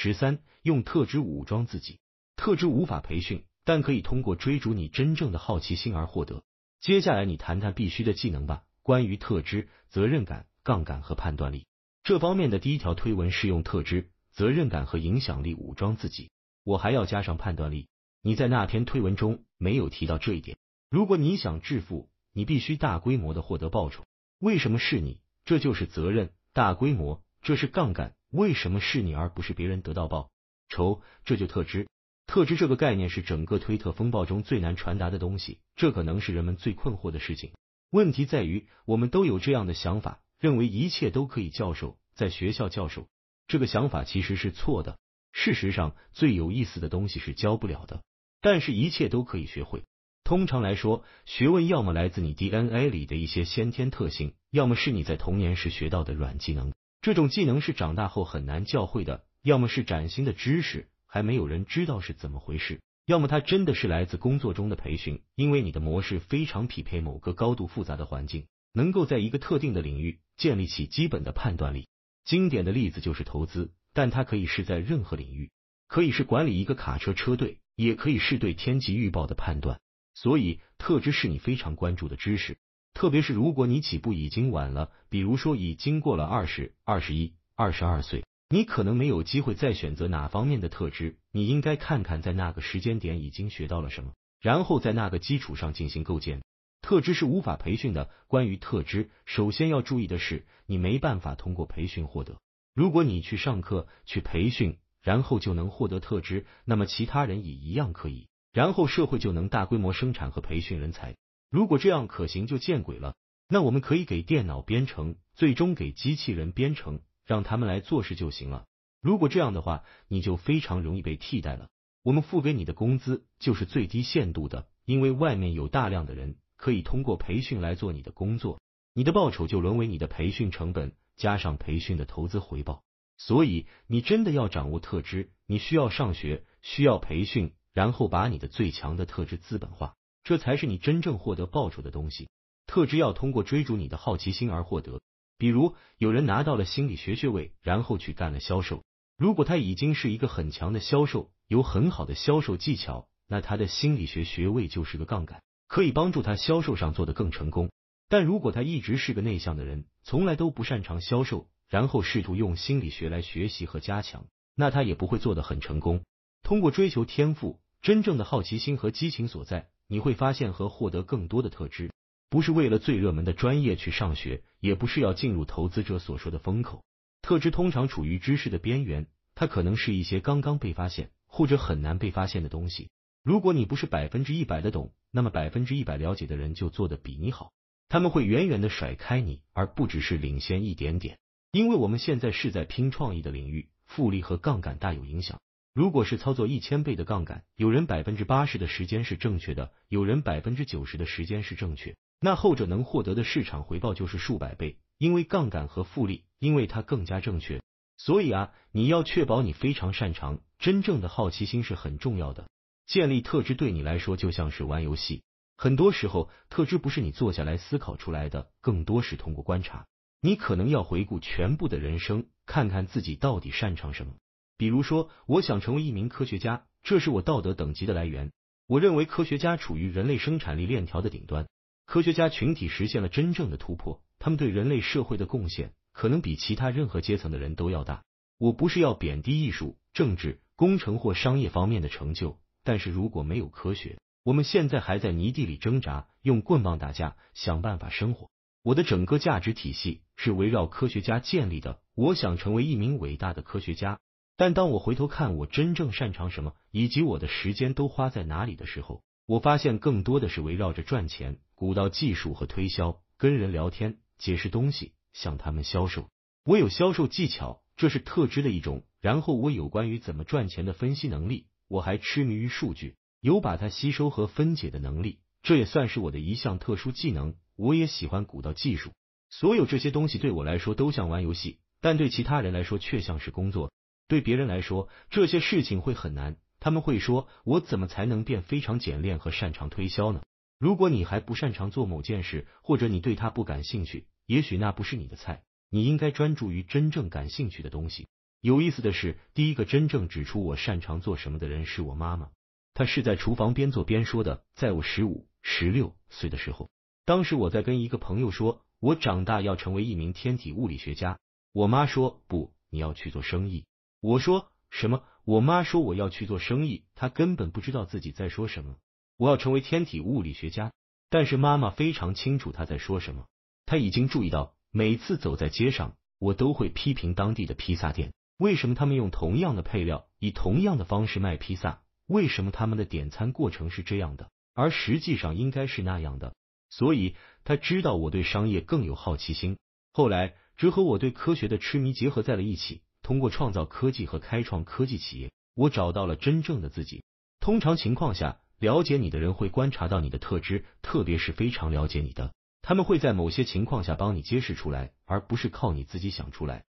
十三，用特质武装自己。特质无法培训，但可以通过追逐你真正的好奇心而获得。接下来你谈谈必须的技能吧。关于特质、责任感、杠杆和判断力这方面的第一条推文是用特质、责任感和影响力武装自己。我还要加上判断力。你在那篇推文中没有提到这一点。如果你想致富，你必须大规模的获得报酬。为什么是你？这就是责任。大规模，这是杠杆。为什么是你而不是别人得到报酬？这就特质。特质这个概念是整个推特风暴中最难传达的东西，这可能是人们最困惑的事情。问题在于，我们都有这样的想法，认为一切都可以教授，在学校教授。这个想法其实是错的。事实上，最有意思的东西是教不了的，但是一切都可以学会。通常来说，学问要么来自你 DNA 里的一些先天特性，要么是你在童年时学到的软技能。这种技能是长大后很难教会的，要么是崭新的知识。还没有人知道是怎么回事，要么它真的是来自工作中的培训，因为你的模式非常匹配某个高度复杂的环境，能够在一个特定的领域建立起基本的判断力。经典的例子就是投资，但它可以是在任何领域，可以是管理一个卡车车队，也可以是对天气预报的判断。所以，特质是你非常关注的知识，特别是如果你起步已经晚了，比如说已经过了二十二、十一、二十二岁。你可能没有机会再选择哪方面的特质，你应该看看在那个时间点已经学到了什么，然后在那个基础上进行构建。特质是无法培训的。关于特质，首先要注意的是，你没办法通过培训获得。如果你去上课、去培训，然后就能获得特质，那么其他人也一样可以，然后社会就能大规模生产和培训人才。如果这样可行，就见鬼了。那我们可以给电脑编程，最终给机器人编程。让他们来做事就行了。如果这样的话，你就非常容易被替代了。我们付给你的工资就是最低限度的，因为外面有大量的人可以通过培训来做你的工作，你的报酬就沦为你的培训成本加上培训的投资回报。所以，你真的要掌握特质，你需要上学，需要培训，然后把你的最强的特质资本化，这才是你真正获得报酬的东西。特质要通过追逐你的好奇心而获得。比如有人拿到了心理学学位，然后去干了销售。如果他已经是一个很强的销售，有很好的销售技巧，那他的心理学学位就是个杠杆，可以帮助他销售上做得更成功。但如果他一直是个内向的人，从来都不擅长销售，然后试图用心理学来学习和加强，那他也不会做得很成功。通过追求天赋，真正的好奇心和激情所在，你会发现和获得更多的特质。不是为了最热门的专业去上学，也不是要进入投资者所说的风口。特质通常处于知识的边缘，它可能是一些刚刚被发现或者很难被发现的东西。如果你不是百分之一百的懂，那么百分之一百了解的人就做的比你好，他们会远远的甩开你，而不只是领先一点点。因为我们现在是在拼创意的领域，复利和杠杆大有影响。如果是操作一千倍的杠杆，有人百分之八十的时间是正确的，有人百分之九十的时间是正确。那后者能获得的市场回报就是数百倍，因为杠杆和复利，因为它更加正确。所以啊，你要确保你非常擅长，真正的好奇心是很重要的。建立特质对你来说就像是玩游戏，很多时候特质不是你坐下来思考出来的，更多是通过观察。你可能要回顾全部的人生，看看自己到底擅长什么。比如说，我想成为一名科学家，这是我道德等级的来源。我认为科学家处于人类生产力链条的顶端。科学家群体实现了真正的突破，他们对人类社会的贡献可能比其他任何阶层的人都要大。我不是要贬低艺术、政治、工程或商业方面的成就，但是如果没有科学，我们现在还在泥地里挣扎，用棍棒打架，想办法生活。我的整个价值体系是围绕科学家建立的。我想成为一名伟大的科学家，但当我回头看我真正擅长什么，以及我的时间都花在哪里的时候，我发现更多的是围绕着赚钱。古道技术和推销，跟人聊天，解释东西，向他们销售。我有销售技巧，这是特质的一种。然后我有关于怎么赚钱的分析能力，我还痴迷于数据，有把它吸收和分解的能力，这也算是我的一项特殊技能。我也喜欢古道技术，所有这些东西对我来说都像玩游戏，但对其他人来说却像是工作。对别人来说，这些事情会很难，他们会说：“我怎么才能变非常简练和擅长推销呢？”如果你还不擅长做某件事，或者你对它不感兴趣，也许那不是你的菜。你应该专注于真正感兴趣的东西。有意思的是，第一个真正指出我擅长做什么的人是我妈妈。她是在厨房边做边说的。在我十五、十六岁的时候，当时我在跟一个朋友说，我长大要成为一名天体物理学家。我妈说不，你要去做生意。我说什么？我妈说我要去做生意，她根本不知道自己在说什么。我要成为天体物理学家，但是妈妈非常清楚她在说什么。她已经注意到，每次走在街上，我都会批评当地的披萨店，为什么他们用同样的配料，以同样的方式卖披萨？为什么他们的点餐过程是这样的，而实际上应该是那样的？所以他知道我对商业更有好奇心。后来，这和我对科学的痴迷结合在了一起。通过创造科技和开创科技企业，我找到了真正的自己。通常情况下，了解你的人会观察到你的特质，特别是非常了解你的，他们会在某些情况下帮你揭示出来，而不是靠你自己想出来。